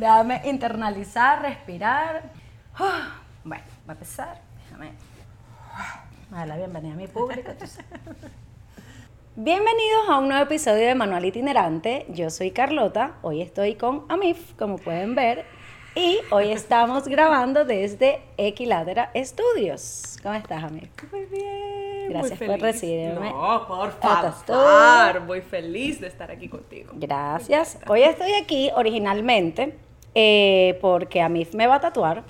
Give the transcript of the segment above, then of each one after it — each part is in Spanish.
Déjame internalizar, respirar. Bueno, va a empezar. Déjame dar la bienvenida a mi público. Bienvenidos a un nuevo episodio de Manual Itinerante. Yo soy Carlota. Hoy estoy con Amif, como pueden ver. Y hoy estamos grabando desde Equilátera Studios. ¿Cómo estás, Amif? Muy bien. Gracias por recibirme. No, por favor. Muy feliz de estar aquí contigo. Gracias. Hoy estoy aquí originalmente eh, porque Amif me va a tatuar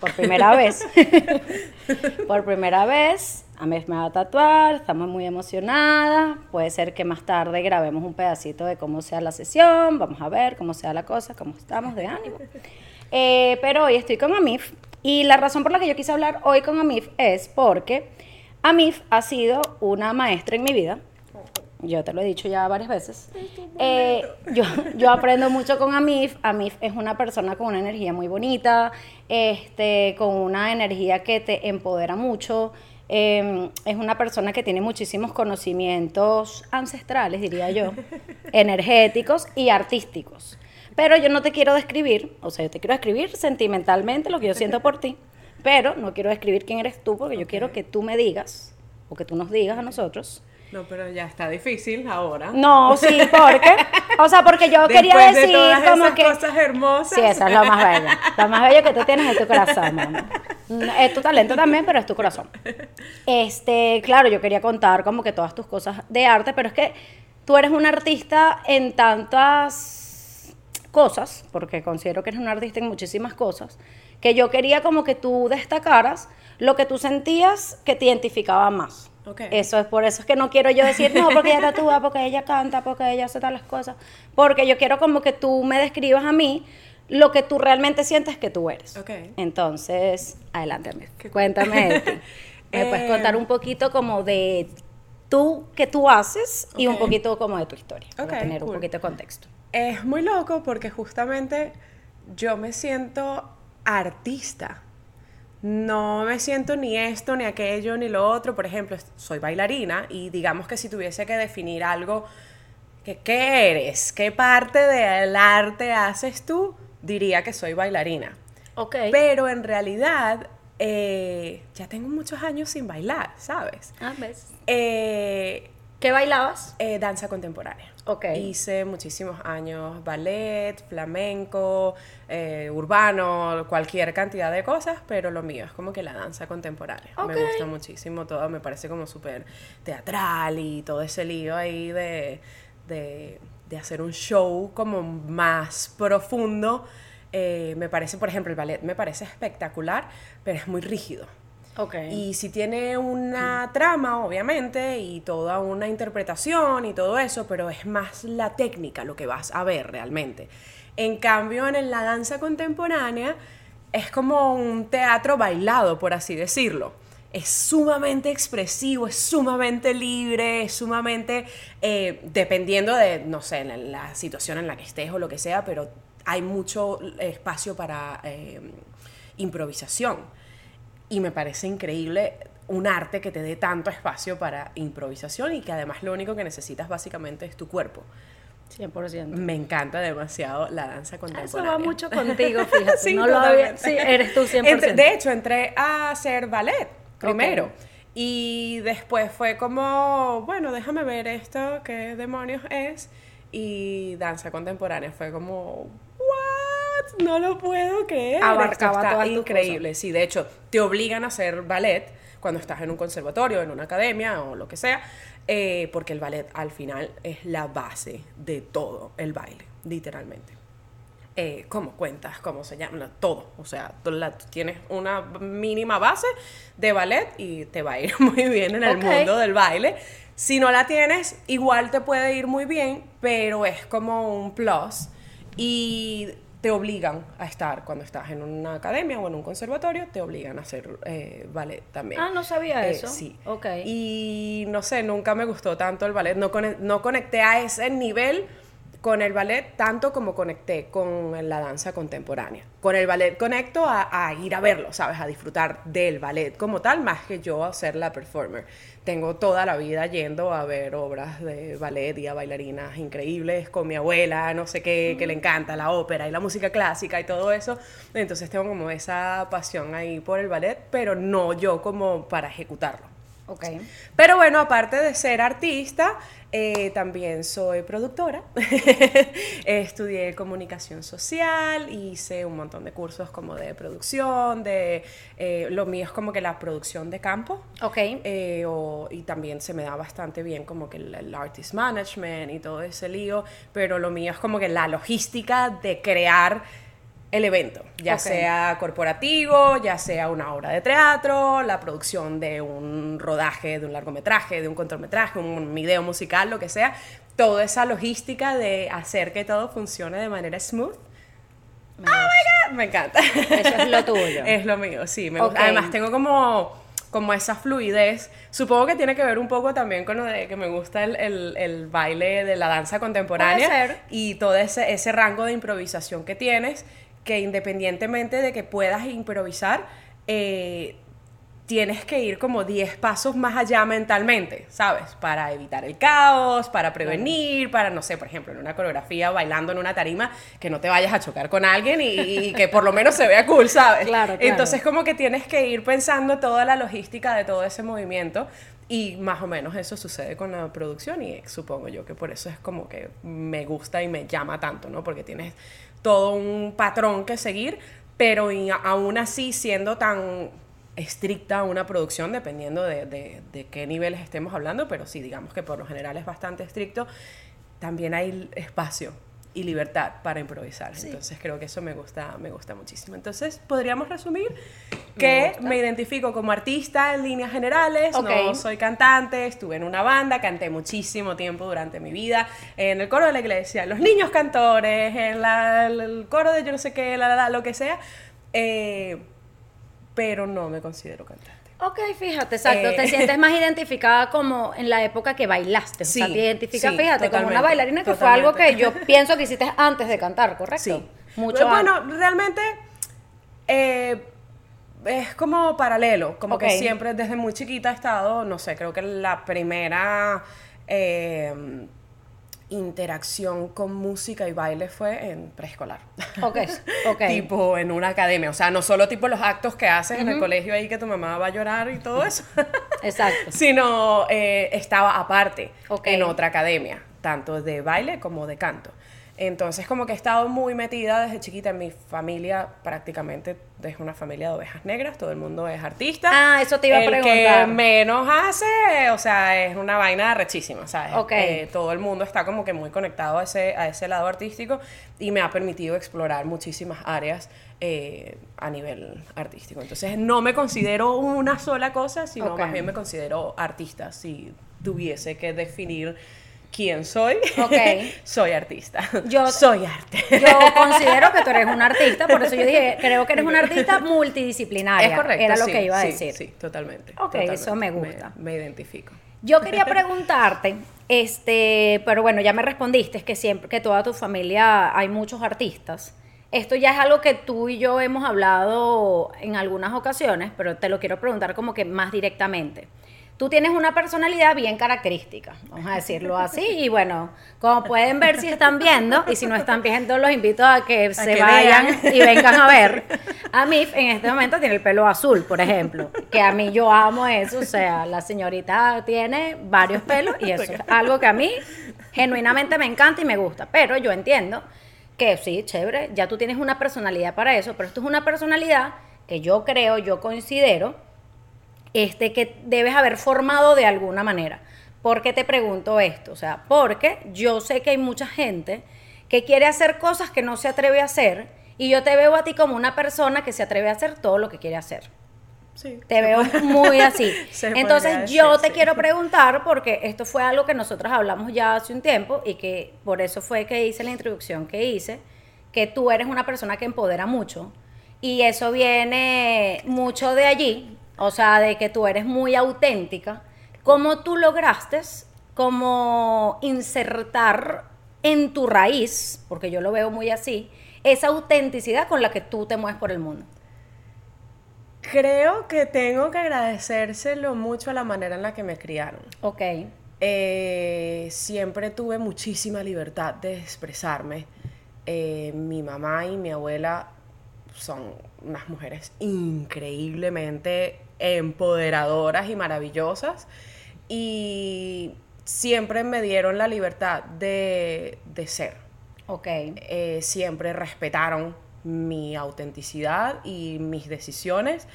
por primera vez. por primera vez, Amif me va a tatuar, estamos muy emocionadas. Puede ser que más tarde grabemos un pedacito de cómo sea la sesión, vamos a ver cómo sea la cosa, cómo estamos de ánimo. Eh, pero hoy estoy con Amif y la razón por la que yo quise hablar hoy con Amif es porque Amif ha sido una maestra en mi vida. Yo te lo he dicho ya varias veces. Eh, yo, yo aprendo mucho con Amif. Amif es una persona con una energía muy bonita, este, con una energía que te empodera mucho. Eh, es una persona que tiene muchísimos conocimientos ancestrales, diría yo, energéticos y artísticos. Pero yo no te quiero describir, o sea, yo te quiero describir sentimentalmente lo que yo siento por ti, pero no quiero describir quién eres tú, porque yo quiero que tú me digas, o que tú nos digas a nosotros, No, pero ya está difícil ahora. no, sí, porque, o sea, porque yo quería Después de decir todas como esas que... cosas hermosas. Sí, eso es lo más bello. Lo más bello que tú tienes es tu corazón, mamá. Es tu talento también, pero es tu corazón. Este, claro, yo quería contar como que todas tus cosas de arte, pero es que tú eres un artista en tantas cosas, porque considero que eres un artista en muchísimas cosas, que yo quería como que tú destacaras lo que tú sentías que te identificaba más. Eso es por eso es que no quiero yo decir, no, porque ella tatúa, porque ella canta, porque ella hace tales cosas. Porque yo quiero como que tú me describas a mí lo que tú realmente sientes que tú eres. Entonces, adelante. Cuéntame. ¿Me puedes Eh, contar un poquito como de tú, qué tú haces y un poquito como de tu historia? Para tener un poquito de contexto. Es muy loco porque justamente yo me siento artista. No me siento ni esto, ni aquello, ni lo otro. Por ejemplo, soy bailarina y digamos que si tuviese que definir algo, que, ¿qué eres? ¿Qué parte del arte haces tú? Diría que soy bailarina. Ok. Pero en realidad eh, ya tengo muchos años sin bailar, ¿sabes? Ah, ¿ves? Eh, ¿Qué bailabas? eh, danza contemporánea. Hice muchísimos años ballet, flamenco, eh, urbano, cualquier cantidad de cosas, pero lo mío es como que la danza contemporánea. Me gusta muchísimo todo, me parece como súper teatral y todo ese lío ahí de, de, de hacer un show como más profundo. Eh, me parece, por ejemplo, el ballet me parece espectacular, pero es muy rígido. Ok. Y si tiene una trama, obviamente, y toda una interpretación y todo eso, pero es más la técnica lo que vas a ver realmente. En cambio, en la danza contemporánea es como un teatro bailado, por así decirlo. Es sumamente expresivo, es sumamente libre, es sumamente, eh, dependiendo de, no sé, la, la situación en la que estés o lo que sea, pero hay mucho espacio para eh, improvisación. Y me parece increíble un arte que te dé tanto espacio para improvisación y que además lo único que necesitas básicamente es tu cuerpo. 100%. Me encanta demasiado la Ah, danza Eso contemporánea. va mucho contigo, fíjate. Sí, no lo había... Sí, eres tú 100%. Entre- de hecho, entré a hacer ballet primero. Y después fue como, bueno, déjame ver esto, qué demonios es. Y danza contemporánea fue como, ¿what? No lo puedo creer. Abarcaba está todas tus increíble. Sí, de hecho, te obligan a hacer ballet cuando estás en un conservatorio, en una academia o lo que sea, eh, porque el ballet al final es la base de todo el baile, literalmente eh, cómo cuentas, cómo se llama, todo. O sea, tú, la- tú tienes una mínima base de ballet y te va a ir muy bien en el Ok. mundo del baile. Si no la tienes, igual te puede ir muy bien, pero es como un plus y te obligan a estar cuando estás en una academia o en un conservatorio, te obligan a hacer eh, ballet también. Ah, no sabía Eh, eso. sí. Ok. Y no sé, nunca me gustó tanto el ballet. No, cone- no conecté a ese nivel con el ballet tanto como conecté con la danza contemporánea. Con el ballet conecto a, ir a verlo, ¿sabes? A disfrutar del ballet como tal, más que yo a ser la performer. Tengo toda la vida yendo a ver obras de ballet y a bailarinas increíbles con mi abuela, no sé qué, que le encanta la ópera y la música clásica y todo eso. Entonces tengo como esa pasión ahí por el ballet, pero no yo como para ejecutarlo. Pero bueno, aparte de ser artista, eh, también soy productora. Estudié comunicación social, hice un montón de cursos como de producción, de eh, lo mío es como que la producción de campo. Ok. Eh, y también se me da bastante bien como que el, artist management y todo ese lío, pero lo mío es como que la logística de crear el evento, ya sea corporativo, ya sea una obra de teatro, la producción de un rodaje, de un largometraje, de un cortometraje, un video musical, lo que sea, toda esa logística de hacer que todo funcione de manera smooth. Me, oh my God, me encanta. Eso es lo tuyo. es lo mío, sí. Me Además, tengo como como esa fluidez. Supongo que tiene que ver un poco también con lo de que me gusta el, el, el baile de la danza contemporánea y todo ese, ese rango de improvisación que tienes que independientemente de que puedas improvisar, eh, tienes que ir como 10 pasos más allá mentalmente, ¿sabes? Para evitar el caos, para prevenir, para, no sé, por ejemplo, en una coreografía bailando en una tarima, que no te vayas a chocar con alguien y, que por lo menos se vea cool, ¿sabes? Claro, Entonces como que tienes que ir pensando toda la logística de todo ese movimiento y más o menos eso sucede con la producción y supongo yo que por eso es como que me gusta y me llama tanto, ¿no? Porque tienes todo un patrón que seguir, pero aún así siendo tan estricta una producción, dependiendo de, de, qué niveles estemos hablando, pero sí, digamos que por lo general es bastante estricto, también hay espacio y libertad para improvisar. Entonces creo que eso me gusta, me gusta muchísimo. Entonces podríamos resumir que me, identifico como artista en líneas generales, no soy cantante, estuve en una banda, canté muchísimo tiempo durante mi vida, en el coro de la iglesia, los niños cantores, en el coro de yo no sé qué, la, la, lo que sea, eh, pero no me considero cantante. Ok, fíjate, exacto. te eh, sientes más identificada como en la época que bailaste. Sí, o sea, te identificas, fíjate, como una bailarina que fue algo que yo pienso que hiciste antes de cantar, ¿correcto? Sí. Mucho Bueno, realmente eh, es como paralelo. Como que siempre, desde muy chiquita he estado, no sé, creo que la primera. Eh, interacción con música y baile fue en preescolar. Ok, ok. tipo en una academia. O sea, no solo tipo los actos que haces en el colegio ahí que tu mamá va a llorar y todo eso. Exacto. Sino eh, estaba aparte en otra academia, tanto de baile como de canto. Entonces como que he estado muy metida desde chiquita en mi familia, prácticamente desde una familia de ovejas negras, todo el mundo es artista. Ah, eso te iba a preguntar. que menos hace, o sea, es una vaina rechísima, ¿sabes? Okay. Eh, todo el mundo está como que muy conectado a ese, a ese lado artístico y me ha permitido explorar muchísimas áreas eh, a nivel artístico. Entonces no me considero una sola cosa, sino más bien me considero artista, si tuviese que definir quién soy. Okay. soy artista. Yo soy arte. Yo considero que tú eres un artista, por eso yo dije, creo que eres un artista multidisciplinaria. Es correcto. Era lo que iba a decir. Sí, totalmente. Ok, eso me gusta. Me, identifico. Yo quería preguntarte, este, pero bueno, ya me respondiste, es que siempre, que toda tu familia hay muchos artistas. Esto ya es algo que tú y yo hemos hablado en algunas ocasiones, pero te lo quiero preguntar como que más directamente tú tienes una personalidad bien característica, vamos a decirlo así. Y bueno, como pueden ver si están viendo, y si no están viendo, los invito a que se vayan y vengan a ver. A mí en este momento tiene el pelo azul, por ejemplo, que a mí yo amo eso, o sea, la señorita tiene varios pelos y eso es algo que a mí genuinamente me encanta y me gusta, pero yo entiendo que sí, chévere, ya tú tienes una personalidad para eso, pero esto es una personalidad que yo creo, yo considero, este, que debes haber formado de alguna manera. ¿Por qué te pregunto esto? O sea, porque yo sé que hay mucha gente que quiere hacer cosas que no se atreve a hacer y yo te veo a ti como una persona que se atreve a hacer todo lo que quiere hacer. Sí, te veo muy así. Entonces yo te quiero preguntar, porque esto fue algo que nosotros hablamos ya hace un tiempo y que por eso fue que hice la introducción que hice, que tú eres una persona que empodera mucho y eso viene mucho de allí, o sea, de que tú eres muy auténtica, ¿cómo tú lograste como insertar en tu raíz, porque yo lo veo muy así, esa autenticidad con la que tú te mueves por el mundo? Creo que tengo que agradecérselo mucho a la manera en la que me criaron. Ok. Eh, siempre tuve muchísima libertad de expresarme. Eh, mi mamá y mi abuela son unas mujeres increíblemente empoderadoras y maravillosas y siempre me dieron la libertad de, de ser. Ok. Eh, siempre respetaron mi autenticidad y mis decisiones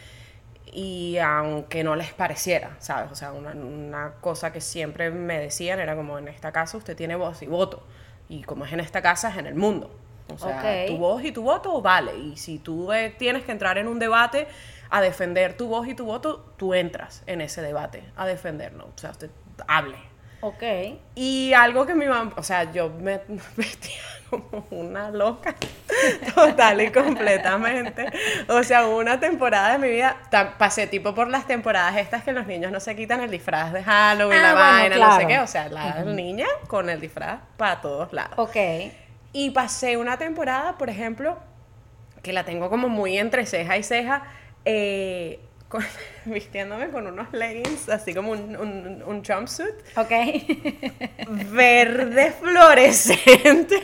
y aunque no les pareciera, ¿sabes? O sea, una, una, cosa que siempre me decían era como en esta casa usted tiene voz y voto y como es en esta casa es en el mundo. O sea, tu voz y tu voto vale y si tú eh, tienes que entrar en un debate a defender tu voz y tu voto, tú entras en ese debate a defenderlo. O sea, usted hable. Ok. Y algo que mi mamá, o sea, yo me vestía como una loca, total y completamente. O sea, una temporada de mi vida, pasé tipo por las temporadas estas que los niños no se quitan el disfraz de Halloween, Ah, la bueno, vaina, no sé claro. qué. O sea, la niña con el disfraz para todos lados. Ok. Y pasé una temporada, por ejemplo, que la tengo como muy entre ceja y ceja, eh, con- vistiéndome con unos leggings, así como un, un, un jumpsuit Ok. verde fluorescente.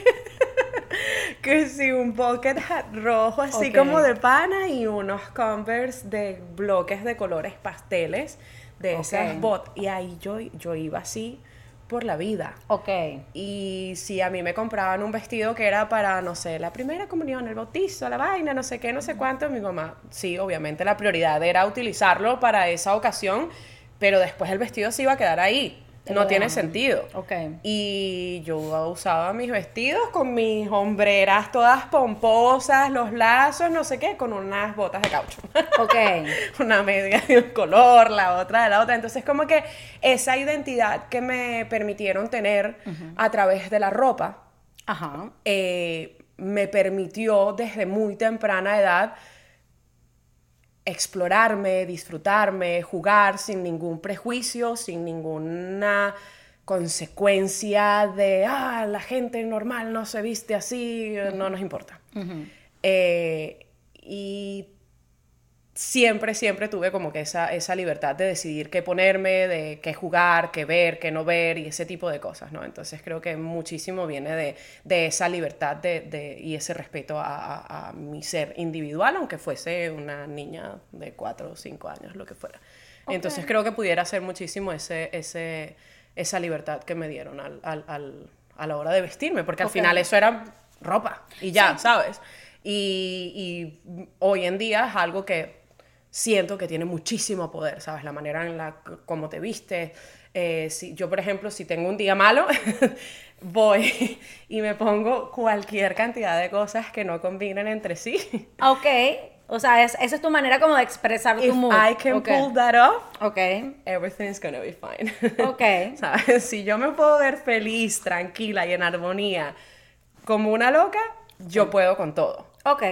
que sí, un bucket hat rojo, así como de pana, y unos Converse de bloques de colores pasteles, de Ok. esas bot. Y ahí yo, yo iba así por la vida. ok. Y si a mí me compraban un vestido que era para, no sé, la primera comunión, el bautizo, la vaina, no sé qué, no sé cuánto, mi mamá, sí, obviamente la prioridad era utilizarlo para esa ocasión, pero después el vestido se iba a quedar ahí. No tiene sentido. Ok. Y yo usaba mis vestidos con mis hombreras todas pomposas, los lazos, no sé qué, con unas botas de caucho. Ok. una media de un color, la otra de la otra. Entonces, como que esa identidad que me permitieron tener a través de la ropa, Ajá. eh, me permitió desde muy temprana edad explorarme, disfrutarme, jugar sin ningún prejuicio, sin ninguna consecuencia de, ah, la gente normal no se viste así, no nos importa. Eh, y siempre, siempre tuve como que esa, esa libertad de decidir qué ponerme, de qué jugar, qué ver, qué no ver y ese tipo de cosas, ¿no? Entonces creo que muchísimo viene de, de esa libertad de, de- y ese respeto a, a- a mi ser individual, aunque fuese una niña de cuatro o cinco años, lo que fuera. Entonces creo que pudiera ser muchísimo ese, ese, esa libertad que me dieron al, al- al- a la hora de vestirme, porque al final eso era ropa y ya, ¿sabes? Y, y hoy en día es algo que siento que tiene muchísimo poder, ¿sabes? La manera en la c- como te vistes. Eh, si, yo, por ejemplo, si tengo un día malo, voy y me pongo cualquier cantidad de cosas que no combinen entre sí. Ok. O sea, es- esa es tu manera como de expresar tu If mood. I can Ok. pull that off, Ok. everything's gonna be fine. Ok. ¿Sabes? Si yo me puedo ver feliz, tranquila y en armonía como una loca, yo puedo con todo. Ok.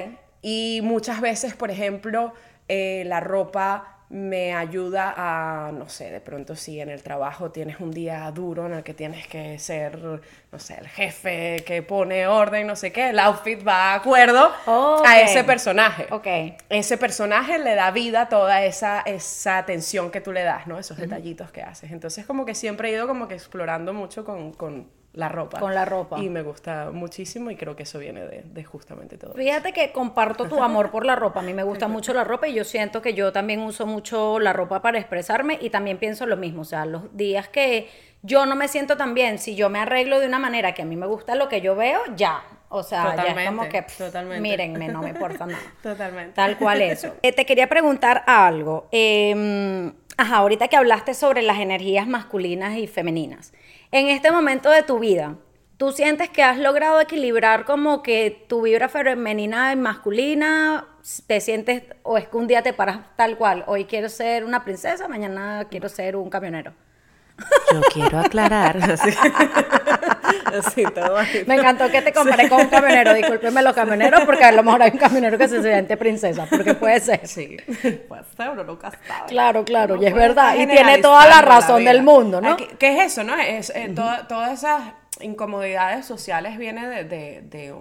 Y muchas veces, por ejemplo, eh, la ropa me ayuda a, no sé, de pronto si en el trabajo tienes un día duro en el que tienes que ser, no sé, el jefe que pone orden, no sé qué, el outfit va de acuerdo a ese personaje. Ok. Ese personaje le da vida a toda esa, esa atención que tú le das, ¿no? Esos detallitos que haces. Entonces como que siempre he ido como que explorando mucho con, con la ropa. Con la ropa. Y me gusta muchísimo y creo que eso viene de, de justamente todo. Fíjate que comparto tu amor por la ropa. A mí me gusta mucho la ropa y yo siento que yo también uso mucho la ropa para expresarme y también pienso lo mismo. O sea, los días que yo no me siento tan bien, si yo me arreglo de una manera que a mí me gusta lo que yo veo, ya. O sea, ya es Totalmente, como que, pff, totalmente. mírenme, no me importa nada. Totalmente. Tal cual eso. Eh, te quería preguntar algo. Eh, ajá, ahorita que hablaste sobre las energías masculinas y femeninas. En este momento de tu vida, ¿tú sientes que has logrado equilibrar como que tu vibra femenina y masculina? ¿Te sientes o es que un día te paras tal cual? Hoy quiero ser una princesa, mañana quiero ser un camionero. Yo quiero aclarar. Así, todo. Me encantó que te comparé con un camionero. Discúlpeme los camioneros porque a lo mejor hay un camionero que se siente princesa, porque puede ser. Sí, pues uno nunca sabe. Claro, claro, Uno y es puede verdad. Y tiene toda la razón del mundo, ¿no? ¿Qué es eso, no? Es eh, toda- todas esas incomodidades sociales viene de, de- de,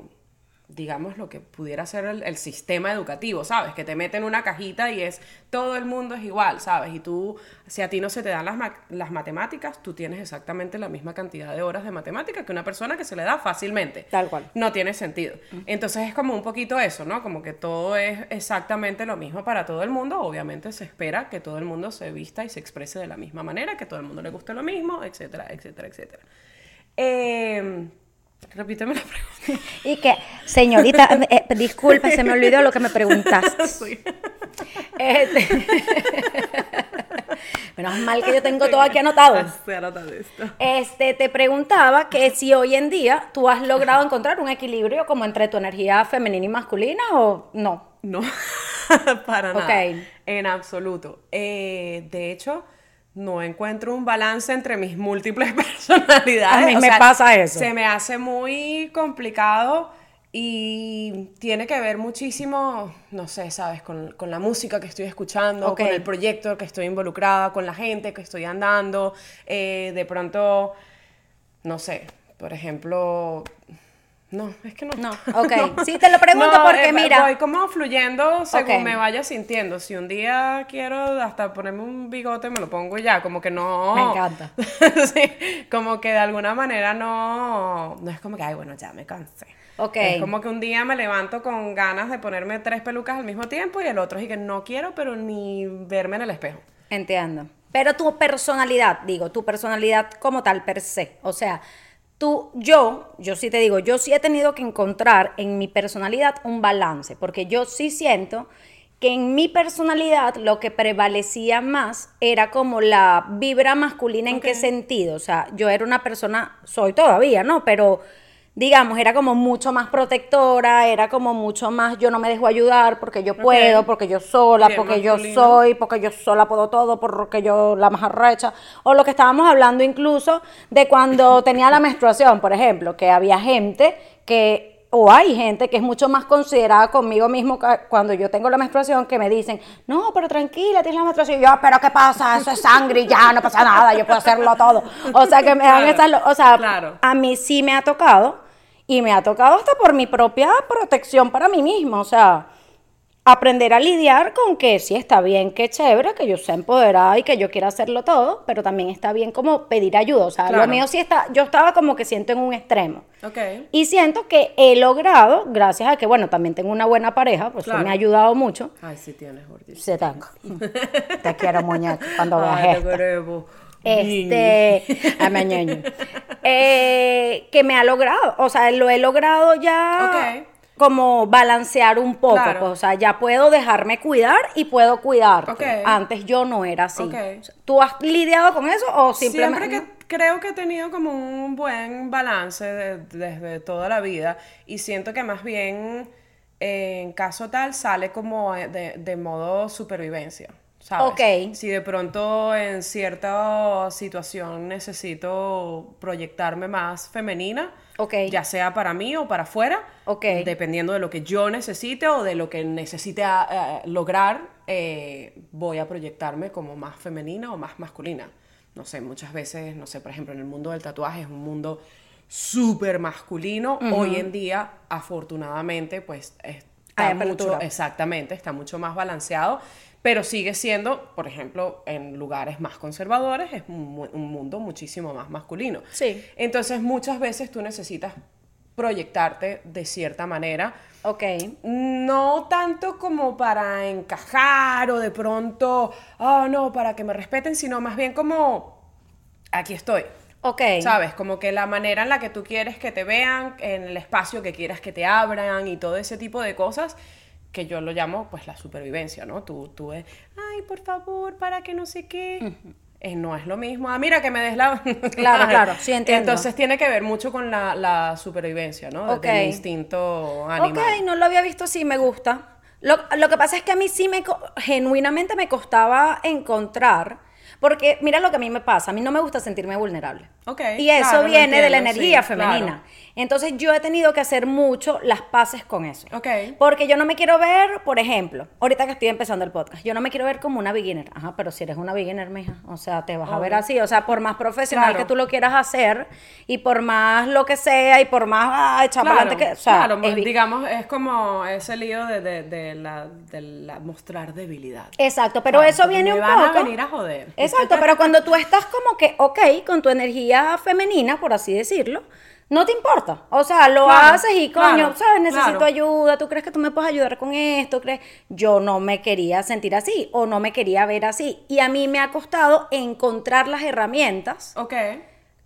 digamos, lo que pudiera ser el, el sistema educativo, ¿sabes? Que te meten una cajita y es todo el mundo es igual, ¿sabes? Y tú, si a ti no se te dan las, ma- las matemáticas, tú tienes exactamente la misma cantidad de horas de matemáticas que una persona que se le da fácilmente. Tal cual. No tiene sentido. Entonces es como un poquito eso, ¿no? Como que todo es exactamente lo mismo para todo el mundo. Obviamente se espera que todo el mundo se vista y se exprese de la misma manera, que todo el mundo le guste lo mismo, etcétera, etcétera, etcétera. Eh, repíteme la pregunta. Y que, señorita, eh, disculpe, se me olvidó lo que me preguntaste. Sí. Este- Menos mal que yo tengo todo aquí anotado. Este, te preguntaba que si hoy en día tú has logrado encontrar un equilibrio como entre tu energía femenina y masculina o no. No, para nada. Ok. En absoluto. Eh, de hecho, no encuentro un balance entre mis múltiples personalidades. A mí O me sea, pasa eso. Se me hace muy complicado y tiene que ver muchísimo, no sé, sabes, con, con la música que estoy escuchando, con el proyecto que estoy involucrada, con la gente que estoy andando. eh, de pronto, no sé, por ejemplo... No, es que no. No, ok. Sí, te lo pregunto porque, eh, mira- Voy como fluyendo según me vaya sintiendo. Si un día quiero hasta ponerme un bigote, me lo pongo y ya. Como que no. Me encanta. sí, como que de alguna manera no. No es como que, ay, bueno, ya me cansé. Ok. Es como que un día me levanto con ganas de ponerme tres pelucas al mismo tiempo y el otro es que no quiero, pero ni verme en el espejo. Entiendo. Pero tu personalidad, digo, tu personalidad como tal per se. O sea, tú, yo, yo sí te digo, yo sí he tenido que encontrar en mi personalidad un balance, porque yo sí siento que en mi personalidad lo que prevalecía más era como la vibra masculina. ¿En qué sentido? O sea, yo era una persona, soy todavía, ¿no? Pero digamos, era como mucho más protectora, era como mucho más, yo no me dejo ayudar porque yo puedo, porque yo sola, Bien porque yo soy, porque yo sola puedo todo, porque yo la más arrecha. O lo que estábamos hablando incluso de cuando tenía la menstruación, por ejemplo, que había gente que, o hay gente que es mucho más considerada conmigo mismo cuando yo tengo la menstruación, que me dicen, no, pero tranquila, tienes la menstruación. Y yo, pero ¿qué pasa? Eso es sangre y ya, no pasa nada, yo puedo hacerlo todo. O sea, que me dan Claro, esas, o sea, claro. a mí sí me ha tocado y me ha tocado hasta por mi propia protección para mí mismo, o sea, aprender a lidiar con que sí está bien, que chévere, que yo sea empoderada y que yo quiera hacerlo todo, pero también está bien como pedir ayuda, o sea, lo mío sí está, yo estaba como que siento en un extremo. Ok. Y siento que he logrado, gracias a que, bueno, también tengo una buena pareja, pues Claro. me ha ayudado mucho. Ay, sí tienes, gordito. Se tengo. Te quiero, muñeca, cuando veas Ay, te. Este, a mañana. Eh, que me ha logrado, o sea, lo he logrado ya. Como balancear un poco, Claro. pues, o sea, ya puedo dejarme cuidar y puedo cuidarte. Ok. Antes yo no era así. ¿Tú has lidiado con eso o simplemente Siempre que creo que he tenido como un buen balance de- desde toda la vida y siento que más bien eh, en caso tal sale como eh, de, de modo supervivencia. ¿Sabes? Ok. Si de pronto en cierta situación necesito proyectarme más femenina, Ok. ya sea para mí o para afuera, Ok. dependiendo de lo que yo necesite o de lo que necesite ah, ah, lograr, eh, voy a proyectarme como más femenina o más masculina. No sé, muchas veces, no sé, por ejemplo, en el mundo del tatuaje es un mundo súper masculino. Hoy en día, afortunadamente, pues está Hay mucho, exactamente, está mucho más balanceado, pero sigue siendo, por ejemplo, en lugares más conservadores, es un, mu- un mundo muchísimo más masculino. Sí. Entonces, muchas veces tú necesitas proyectarte de cierta manera. Ok. No tanto como para encajar o de pronto, oh no, para que me respeten, sino más bien como, aquí estoy. Ok. ¿Sabes? Como que la manera en la que tú quieres que te vean, en el espacio que quieras que te abran y todo ese tipo de cosas, que yo lo llamo pues la supervivencia, ¿no? Tú, tú es, ay, por favor, para que no sé qué. Eh, no es lo mismo. Ah, mira, que me des la... Claro, claro, sí, entiendo. Entonces tiene que ver mucho con la, la supervivencia, ¿no? Ok. Del instinto animal. Ok, no lo había visto así, me gusta. Lo, lo que pasa es que a mí sí me, co- genuinamente me costaba encontrar, porque mira lo que a mí me pasa, a mí no me gusta sentirme vulnerable. Ok, Y eso claro, viene de la energía sí, femenina. claro. Entonces yo he tenido que hacer mucho las paces con eso. Ok. Porque yo no me quiero ver, por ejemplo, ahorita que estoy empezando el podcast, yo no me quiero ver como una beginner. Ajá, pero si eres una beginner, mija, o sea, te vas a ver así. O sea, por más profesional Claro. que tú lo quieras hacer y por más lo que sea y por más ah, Claro, adelante que. O sea, claro, es digamos, es como ese lío de, de, de la, de la mostrar debilidad. Exacto, pero Claro, eso viene un van poco. a venir a joder. Exacto, pero cuando tú estás como que, ok, con tu energía femenina, por así decirlo, no te importa. O sea, lo Claro, haces y coño, claro, ¿sabes? Necesito claro. ayuda, ¿tú crees que tú me puedes ayudar con esto? ¿Crees? Yo no me quería sentir así o no me quería ver así. Y a mí me ha costado encontrar las herramientas Ok.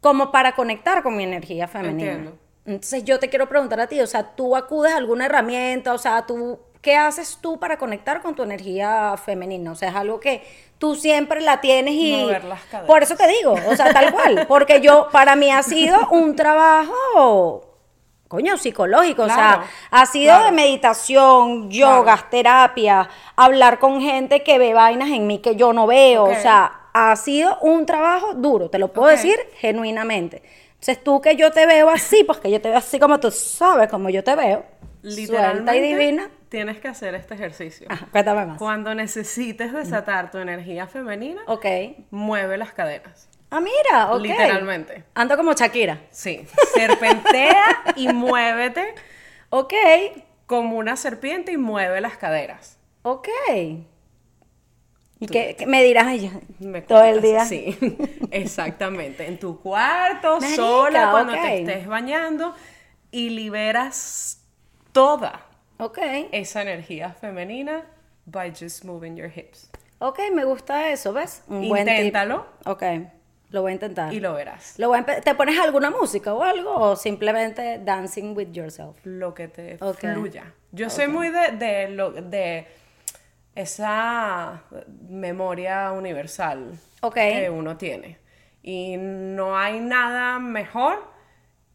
como para conectar con mi energía femenina. Entiendo. Entonces yo te quiero preguntar a ti, o sea, tú acudes a alguna herramienta, o sea, tú, ¿qué haces tú para conectar con tu energía femenina? O sea, es algo que tú siempre la tienes y... Mover las. Por eso te digo, o sea, tal cual, porque yo, para mí ha sido un trabajo, coño, psicológico, o Claro, sea, ha sido claro. de meditación, yogas, terapia, hablar con gente que ve vainas en mí que yo no veo, o sea, ha sido un trabajo duro, te lo puedo decir genuinamente. Entonces tú que yo te veo así, pues que yo te veo así como tú sabes, como yo te veo, suelta Literalmente y divina. Tienes que hacer este ejercicio. Ajá, cuéntame más. Cuando necesites desatar tu energía femenina, mueve las caderas. Ah, mira, ok. Literalmente. Ando como Shakira. Sí. Serpentea y muévete Ok, como una serpiente y mueve las caderas. ok. ¿Y qué, qué me dirás ella Me todo el día? Sí, exactamente. En tu cuarto, Marica, sola, cuando te estés bañando y liberas toda Ok, esa energía femenina by just moving your hips. ok, me gusta eso, ¿ves? Un buen tip. Inténtalo Ok, lo voy a intentar. y lo verás. Lo voy a ¿Te pones alguna música o algo? ¿O simplemente dancing with yourself? Lo que te Ok. fluya. Yo soy muy de, de, lo, de esa memoria universal que uno tiene. Y no hay nada mejor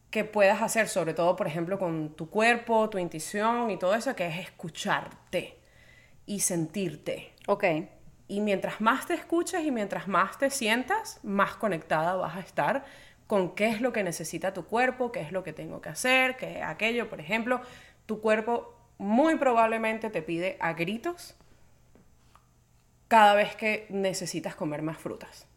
que puedas hacer, sobre todo, por ejemplo, con tu cuerpo, tu intuición y todo eso, que es escucharte y sentirte. Ok, Y mientras más te escuches y mientras más te sientas, más conectada vas a estar con qué es lo que necesita tu cuerpo, qué es lo que tengo que hacer, qué es aquello. Por ejemplo, tu cuerpo muy probablemente te pide a gritos cada vez que necesitas comer más frutas.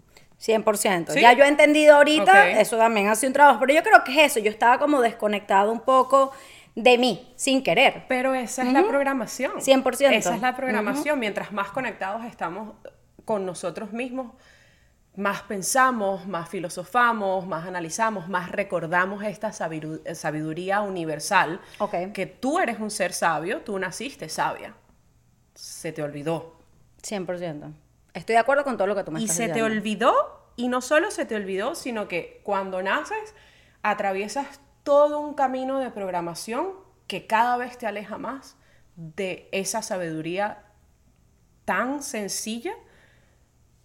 100%. ¿Sí? Ya yo he entendido ahorita, eso también ha sido un trabajo, pero yo creo que es eso, yo estaba como desconectado un poco de mí, sin querer. Pero esa es la programación. 100%. Esa es la programación. Mientras más conectados estamos con nosotros mismos, más pensamos, más filosofamos, más analizamos, más recordamos esta sabidu- sabiduría universal. Ok. Que tú eres un ser sabio, tú naciste sabia. Se te olvidó. 100%. Estoy de acuerdo con todo lo que tú me Y estás se te olvidó, y no solo se te olvidó, sino que cuando naces atraviesas todo un camino de programación que cada vez te aleja más de esa sabiduría tan sencilla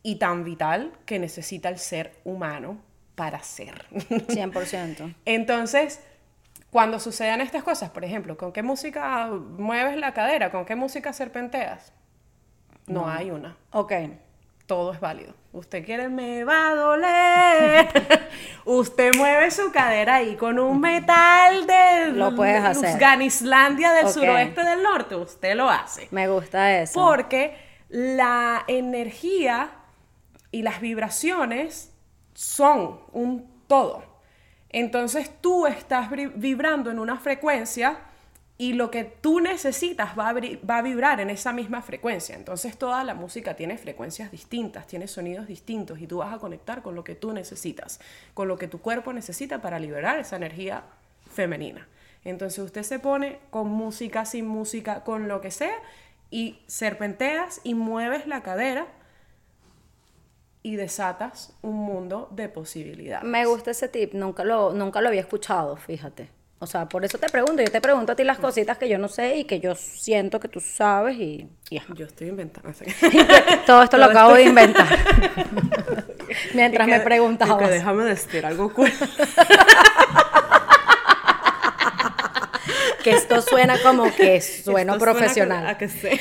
y tan vital que necesita el ser humano para ser. 100%. Entonces, cuando sucedan estas cosas, por ejemplo, ¿con qué música mueves la cadera? ¿Con qué música serpenteas? No, hay una Ok. todo es válido. Usted quiere, me va a doler. Usted mueve su cadera ahí con un metal de Lo puedes hacer. Afganislandia del suroeste del norte. Usted lo hace. Me gusta eso. Porque la energía y las vibraciones son un todo. Entonces tú estás vibrando en una frecuencia y lo que tú necesitas va a, vibrar en esa misma frecuencia. Entonces toda la música tiene frecuencias distintas, tiene sonidos distintos y tú vas a conectar con lo que tú necesitas, con lo que tu cuerpo necesita para liberar esa energía femenina. Entonces usted se pone con música, sin música, con lo que sea y serpenteas y mueves la cadera y desatas un mundo de posibilidades. Me gusta ese tip, nunca lo, nunca lo había escuchado, fíjate. O sea, por eso te pregunto, yo te pregunto a ti las cositas que yo no sé y que yo siento que tú sabes y, y. Yo estoy inventando. Todo esto lo acabo de inventar. Mientras me preguntabas. que déjame decir algo cool. Que esto suena como que sueno Esto suena profesional. a que sé.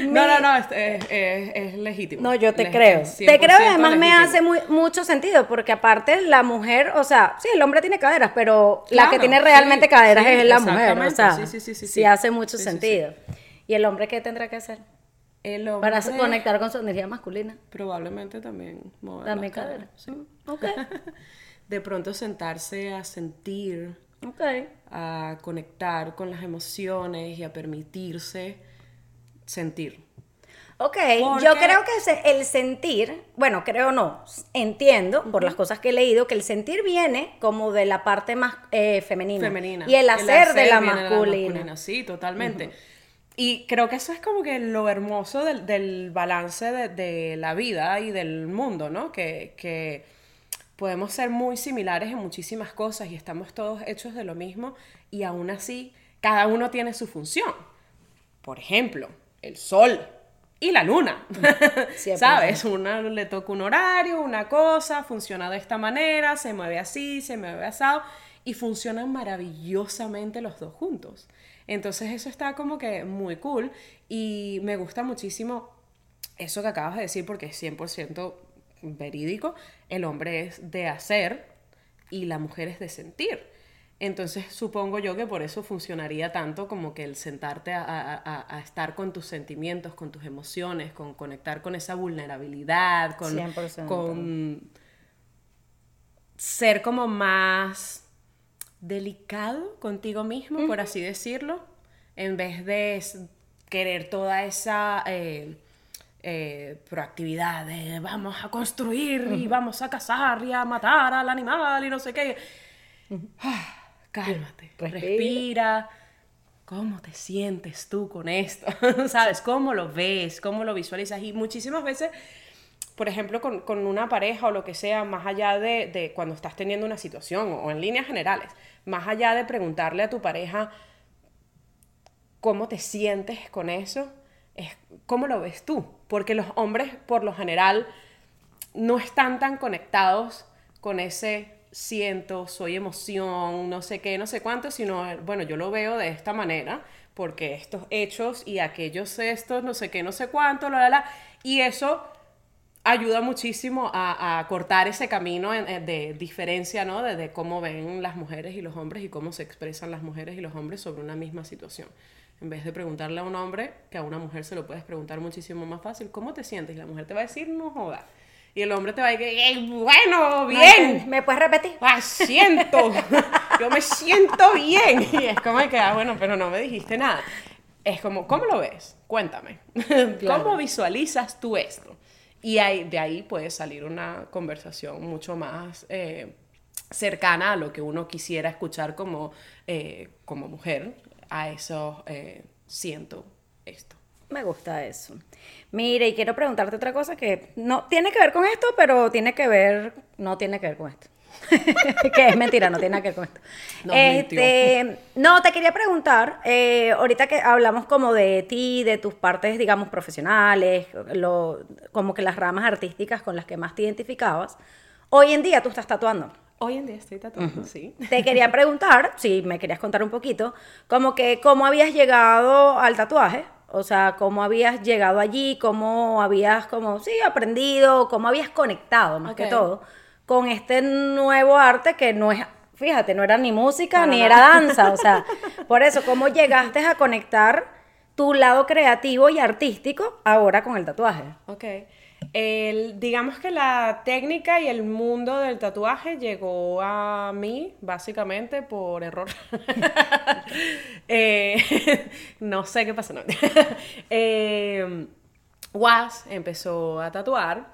no, no, no, es, es- legítimo. No, yo te creo. Te creo y 100% además me hace muy, mucho sentido, porque aparte la mujer, o sea, sí, el hombre tiene caderas, pero la que tiene realmente sí, caderas sí, es la mujer, o sea, Sí, sí, sí, sí, sí sí. hace mucho sentido. ¿Y el hombre qué tendrá que hacer? El hombre Para conectar con su energía masculina. Probablemente también mover También las caderas, cadera. sí. Ok, De pronto sentarse a sentir, a conectar con las emociones y a permitirse sentir. Ok, Porque- yo creo que se- el sentir, bueno, creo no, entiendo por las cosas que he leído que el sentir viene como de la parte más eh, femenina, femenina. y el hacer, de la masculina. Sí, totalmente. Y creo que eso es como que lo hermoso del, del balance de, de la vida y del mundo, ¿no? Que, que podemos ser muy similares en muchísimas cosas y estamos todos hechos de lo mismo y aún así cada uno tiene su función. Por ejemplo, el sol y la luna. Siempre. ¿Sabes? Una le toca un horario, una cosa, funciona de esta manera, se mueve así, se mueve asado y funcionan maravillosamente los dos juntos. Entonces eso está como que muy cool y me gusta muchísimo eso que acabas de decir porque es 100% verídico. El hombre es de hacer y la mujer es de sentir. Entonces supongo yo que por eso funcionaría tanto como que el sentarte a, a- a- a estar con tus sentimientos, con tus emociones, con conectar con esa vulnerabilidad, con, 100%. con ser como más delicado contigo mismo, por así decirlo, en vez de querer toda esa eh, eh, proactividad de vamos a construir y vamos a cazar y a matar al animal y no sé qué. Ah, Cálmate, Respira. respira. ¿Cómo te sientes tú con esto? ¿Sabes? ¿Cómo lo ves? ¿Cómo lo visualizas? Y muchísimas veces por ejemplo, con, con una pareja o lo que sea, más allá de, de cuando estás teniendo una situación o en líneas generales, más allá de preguntarle a tu pareja cómo te sientes con eso, es cómo lo ves tú. Porque los hombres, por lo general, no están tan conectados con ese siento, soy emoción, no sé qué, no sé cuánto, sino, bueno, yo lo veo de esta manera, porque estos hechos y aquellos estos, no sé qué, no sé cuánto, la, la, la, y eso ayuda muchísimo a, cortar ese camino de diferencia, ¿no? De, de cómo ven las mujeres y los hombres y cómo se expresan las mujeres y los hombres sobre una misma situación. En vez de preguntarle a un hombre, que a una mujer se lo puedes preguntar muchísimo más fácil, ¿cómo te sientes? Y la mujer te va a decir, no joda. Y el hombre te va a decir, "Eh, bueno, bien. ¿Me puedes repetir? Ah, siento, yo me siento bien. Y es como que, ah, bueno, pero no me dijiste nada. Es como, ¿cómo lo ves? Cuéntame. ¿Cómo visualizas tú esto? Y ahí, de ahí puede salir una conversación mucho más eh, cercana a lo que uno quisiera escuchar como, eh, como mujer. A eso eh, siento esto. Me gusta eso. Mire, y quiero preguntarte otra cosa que no tiene que ver con esto, pero tiene que ver, no tiene que ver con esto. que es mentira, no tiene nada que ver con esto. Nos Este, no, te quería preguntar, eh, ahorita que hablamos como de ti, de tus partes, digamos, profesionales, lo, como que las ramas artísticas con las que más te identificabas, hoy en día tú estás tatuando. Hoy en día estoy tatuando, sí. Te quería preguntar, si me querías contar un poquito, como que cómo habías llegado al tatuaje, o sea, cómo habías llegado allí, cómo habías como, sí, aprendido, cómo habías conectado, más que todo, con este nuevo arte que no es, fíjate, no era ni música ni era danza, o sea, por eso, cómo llegaste a conectar tu lado creativo y artístico ahora con el tatuaje. Ok. El, digamos que la técnica y el mundo del tatuaje llegó a mí básicamente por error. Eh, no sé qué pasó. No. Eh, Was empezó a tatuar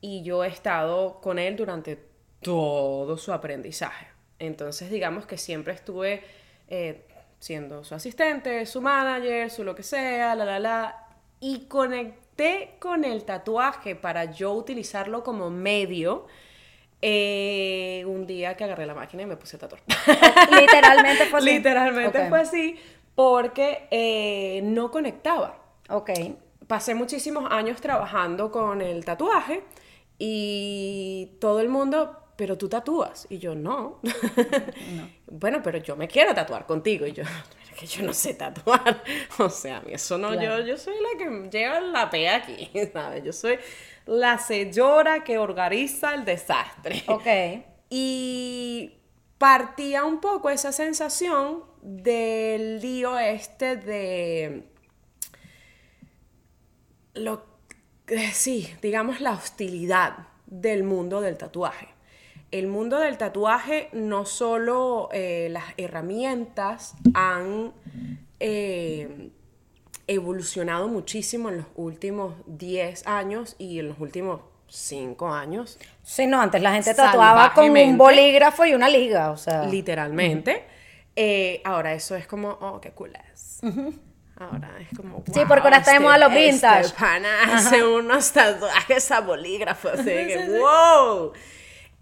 y yo he estado con él durante todo su aprendizaje. Entonces digamos que siempre estuve eh, siendo su asistente, su manager, su lo que sea, la, la, la. Y conecté con el tatuaje para yo utilizarlo como medio. eh, un día que agarré la máquina y me puse a tatuar. Literalmente fue así. Literalmente fue así porque eh, no conectaba. Ok. Pasé muchísimos años trabajando con el tatuaje y todo el mundo, pero tú tatúas. Y yo, no. bueno, pero yo me quiero tatuar contigo. Y yo, que yo no sé tatuar. O sea, a mí eso no, Claro. yo, yo soy la que lleva la P aquí, ¿sabes? Yo soy la señora que organiza el desastre. Ok. Y partía un poco esa sensación del lío este de lo eh, sí, digamos la hostilidad del mundo del tatuaje. El mundo del tatuaje no solo eh, las herramientas han eh, evolucionado muchísimo en los últimos 10 años y en los últimos 5 años, Sí, no, antes la gente tatuaba con un bolígrafo y una liga, o sea. literalmente. Eh, ahora eso es como, oh, qué cool es. Ahora es como, Sí, porque ahora está moda los vintage. Este pana hace unos tatuajes a bolígrafo, así que, wow.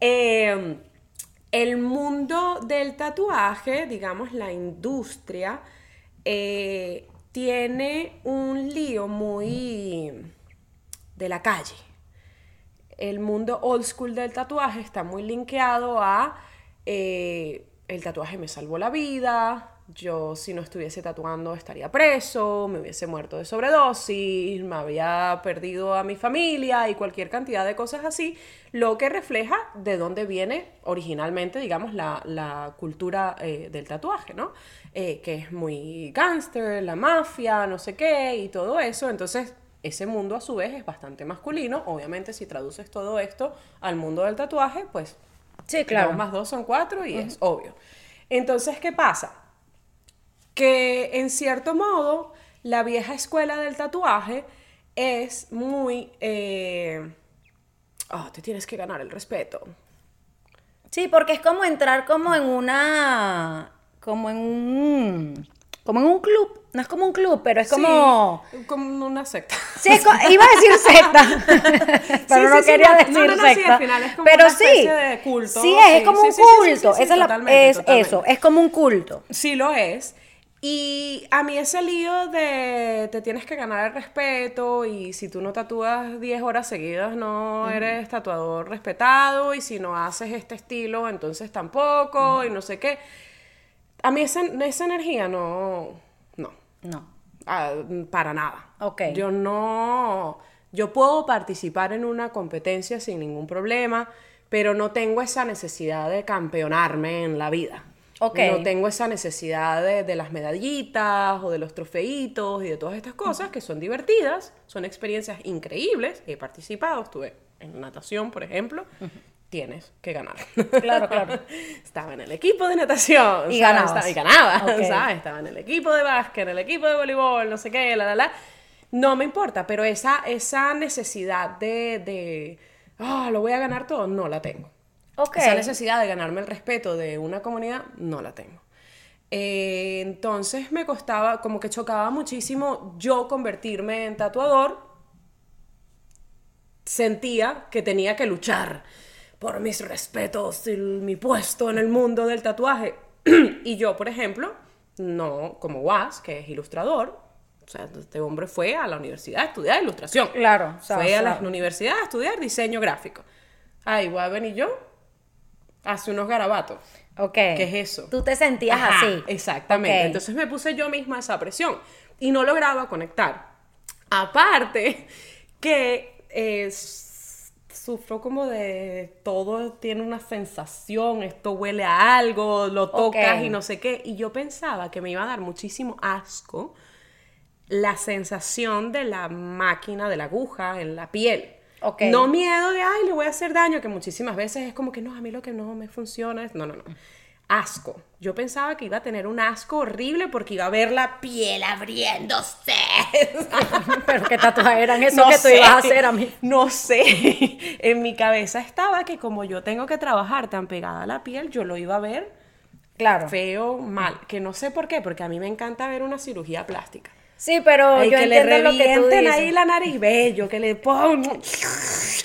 Eh, el mundo del tatuaje, digamos, la industria, eh, tiene un lío muy de la calle. El mundo old school del tatuaje está muy linkeado a eh, el tatuaje me salvó la vida, yo si no estuviese tatuando estaría preso, me hubiese muerto de sobredosis, me había perdido a mi familia y cualquier cantidad de cosas así, lo que refleja de dónde viene originalmente, digamos, la, la cultura eh, del tatuaje, ¿no? Eh, que es muy gángster, la mafia, no sé qué, y todo eso, entonces ese mundo a su vez es bastante masculino. Obviamente, si traduces todo esto al mundo del tatuaje, pues Sí, claro. dos más dos son cuatro y es obvio. Entonces, ¿qué pasa? Que en cierto modo, la vieja escuela del tatuaje es muy... eh, ah, te tienes que ganar el respeto. Sí, porque es como entrar como en una. como en un. como en un club. No es como un club, pero es como. Sí, como una secta. Sí, iba a decir secta, pero Sí, no sí, quería decir no, no, no, secta. al final es como pero una sí, especie de culto, sí es, como un culto. Esa es, la- totalmente, es totalmente. eso, es como un culto. Sí lo es. Y a mí ese lío de te tienes que ganar el respeto y si tú no tatúas 10 horas seguidas no eres tatuador respetado y si no haces este estilo entonces tampoco y no sé qué. A mí esa, esa energía no, no, No. ah, para nada. Ok. Yo no, yo puedo participar en una competencia sin ningún problema, pero no tengo esa necesidad de campeonarme en la vida. Ok. No tengo esa necesidad de, de las medallitas o de los trofeitos y de todas estas cosas que son divertidas, son experiencias increíbles. He participado, estuve en natación, por ejemplo. Tienes que ganar. Claro, claro. Estaba en el equipo de natación. Y. Estaba- y ganaba. Estaba en el equipo de básquet, en el equipo de voleibol, no sé qué, la, la, la. No me importa, pero esa, esa necesidad de, de ah, lo voy a ganar todo, no la tengo. Ok. Esa necesidad de ganarme el respeto de una comunidad, no la tengo. Eh, entonces me costaba, como que chocaba muchísimo yo convertirme en tatuador. Sentía que tenía que luchar por mis respetos y mi puesto en el mundo del tatuaje. y yo, por ejemplo, no, como Was, que es ilustrador, o sea, este hombre fue a la universidad a estudiar ilustración. Claro, Fue a la universidad a estudiar diseño gráfico. Ahí voy a venir yo, hace unos garabatos. Ok. ¿Qué es eso? Tú te sentías Ajá, así. Exactamente. Entonces me puse yo misma esa presión y no lograba conectar. Aparte que eh, sufro como de todo tiene una sensación, esto huele a algo, lo tocas y no sé qué. Y yo pensaba que me iba a dar muchísimo asco la sensación de la máquina, de la aguja en la piel. No miedo de, ay, le voy a hacer daño, que muchísimas veces es como que no, a mí lo que no me funciona es. No, no, no. Asco. Yo pensaba que iba a tener un asco horrible porque iba a ver la piel abriéndose. Pero qué tatuajes eran eso No que tú sé, ibas a hacer a mí. No sé. En mi cabeza estaba que como yo tengo que trabajar tan pegada a la piel, yo lo iba a ver Claro. feo, mal. Que no sé por qué, porque a mí me encanta ver una cirugía plástica. Sí, pero Ay, yo que le entiendo lo que tú dices. ahí la nariz bello, que le pongan...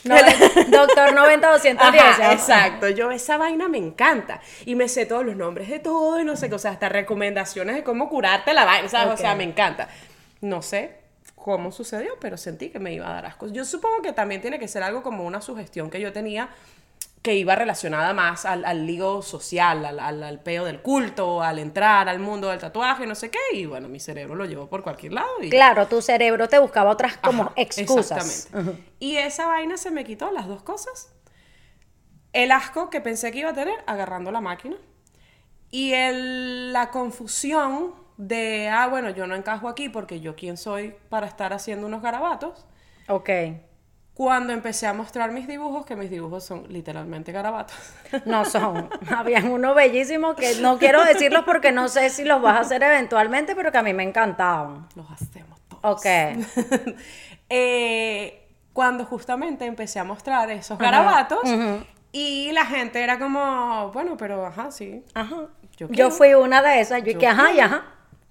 No, doctor 90 210. Ajá, exacto, yo esa vaina me encanta y me sé todos los nombres de todo y no sé qué, o sea, hasta recomendaciones de cómo curarte la vaina, ¿sabes? O sea, me encanta. No sé cómo sucedió, pero sentí que me iba a dar asco. Yo supongo que también tiene que ser algo como una sugestión que yo tenía que iba relacionada más al, al lío social, al, al, al peo del culto, al entrar al mundo del tatuaje, no sé qué, y bueno, mi cerebro lo llevó por cualquier lado. Y, Claro, tu cerebro te buscaba otras como Ajá, excusas. Exactamente. Y esa vaina se me quitó, las dos cosas. El asco que pensé que iba a tener agarrando la máquina. Y el- la confusión de, ah, bueno, yo no encajo aquí porque yo quién soy para estar haciendo unos garabatos. Ok. Cuando empecé a mostrar mis dibujos, que mis dibujos son literalmente garabatos. No son. Habían uno bellísimo que no quiero decirlos porque no sé si los vas a hacer eventualmente, pero que a mí me encantaban. Los hacemos todos. Ok. Eh, cuando justamente empecé a mostrar esos garabatos y la gente era como, bueno, pero ajá, sí. Ajá. Yo fui una de esas. Yo, Yo que ajá y ajá.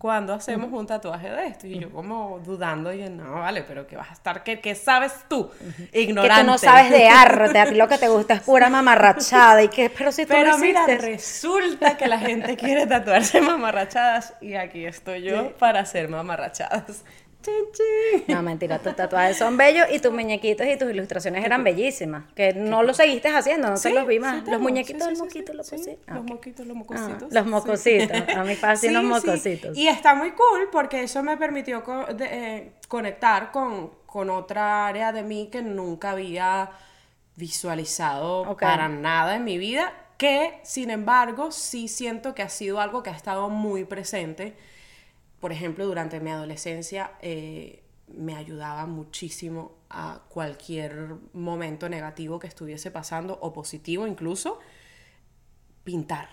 Cuando hacemos un tatuaje de esto? Y yo como dudando, y dije, no, vale, pero que vas a estar, ¿qué, qué sabes tú? Ignorante. Que tú no sabes de arte, a ti lo que te gusta es pura mamarrachada y que, pero si tú Pero lo mira, hiciste. resulta que la gente quiere tatuarse mamarrachadas y aquí estoy yo para hacer mamarrachadas. No, mentira, tus tatuajes son bellos y tus muñequitos y tus ilustraciones eran bellísimas. Que no lo seguiste haciendo, no te Sí, los vi sí más. tengo, los muñequitos sí, del sí, moquito, sí, los sí. Ah, Los moquitos, los Ah, mocositos. los sí. mocositos. A mí fascinan los Sí, sí. mocositos. Y está muy cool porque eso me permitió co- de- eh, conectar con, con otra área de mí que nunca había visualizado Ok. para nada en mi vida, que sin embargo sí siento que ha sido algo que ha estado muy presente. Por ejemplo, durante mi adolescencia eh, me ayudaba muchísimo a cualquier momento negativo que estuviese pasando o positivo incluso, pintar.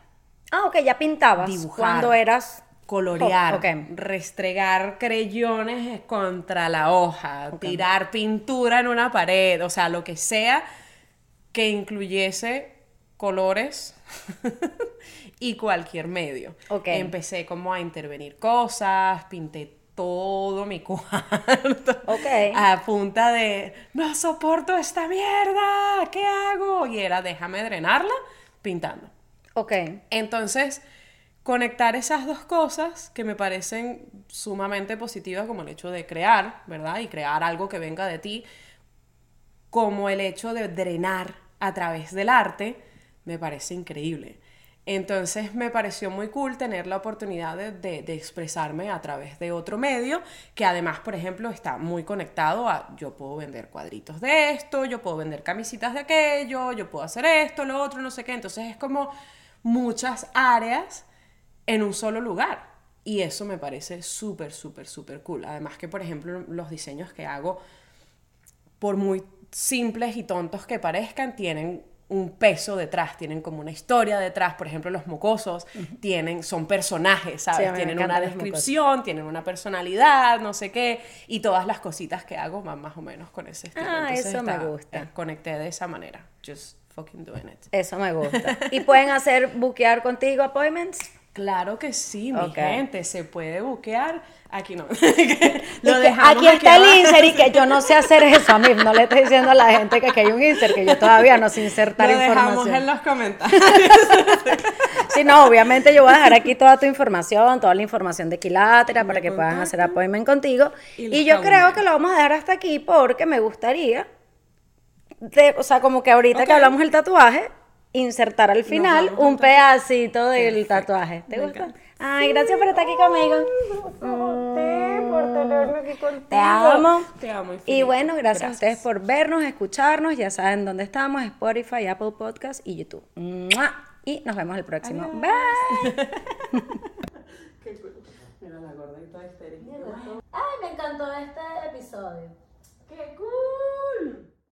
Ah, ok, ya pintabas Dibujar. cuando eras... colorear, restregar creyones contra la hoja, tirar pintura en una pared, o sea, lo que sea que incluyese colores y cualquier medio. Ok. Empecé como a intervenir cosas, pinté todo mi cuarto Ok. a punta de no soporto esta mierda, ¿qué hago? Y era déjame drenarla pintando. Ok. Entonces, conectar esas dos cosas que me parecen sumamente positivas, como el hecho de crear, ¿verdad? Y crear algo que venga de ti, como el hecho de drenar a través del arte, me parece increíble. Entonces me pareció muy cool tener la oportunidad de, de- expresarme a través de otro medio, que además, por ejemplo, está muy conectado a yo puedo vender cuadritos de esto, yo puedo vender camisitas de aquello, yo puedo hacer esto, lo otro, no sé qué. Entonces es como muchas áreas en un solo lugar. Y eso me parece súper, súper, súper cool. Además que, por ejemplo, los diseños que hago, por muy simples y tontos que parezcan, tienen un peso detrás, tienen como una historia detrás. Por ejemplo, los mocosos tienen, son personajes, ¿sabes? tienen una descripción, tienen una personalidad, no sé qué, y todas las cositas que hago van más o menos con ese estilo. Ah, Entonces eso me gusta. eh, conecté de esa manera. Just fucking doing it. Eso me gusta. ¿Y pueden hacer buquear contigo appointments? Claro que sí, mi gente, se puede buquear. Aquí no. Lo dejamos aquí está el insert y que yo no sé hacer eso a mí. No le estoy diciendo a la gente que aquí hay un insert, que yo todavía no sé insertar Lo dejamos información. en los comentarios. Sí, no, obviamente yo voy a dejar aquí toda tu información, toda la información de Quilátera para que puedan hacer appointment contigo. Y yo creo que lo vamos a dejar hasta aquí porque me gustaría, de- o sea, como que ahorita que hablamos del tatuaje, insertar al final un pedacito del Perfecto. tatuaje. ¿Te Me gusta? encanta. Ay, gracias por estar aquí conmigo. por tenerme aquí contigo. Te amo. Te amo Y infinito. bueno, gracias, a ustedes por vernos, escucharnos. Ya saben dónde estamos: Spotify, Apple Podcast y YouTube. ¡Mua! Y nos vemos el próximo. Bye. Qué cool. Mira la gordita. Ay, me encantó este episodio. ¡Qué cool!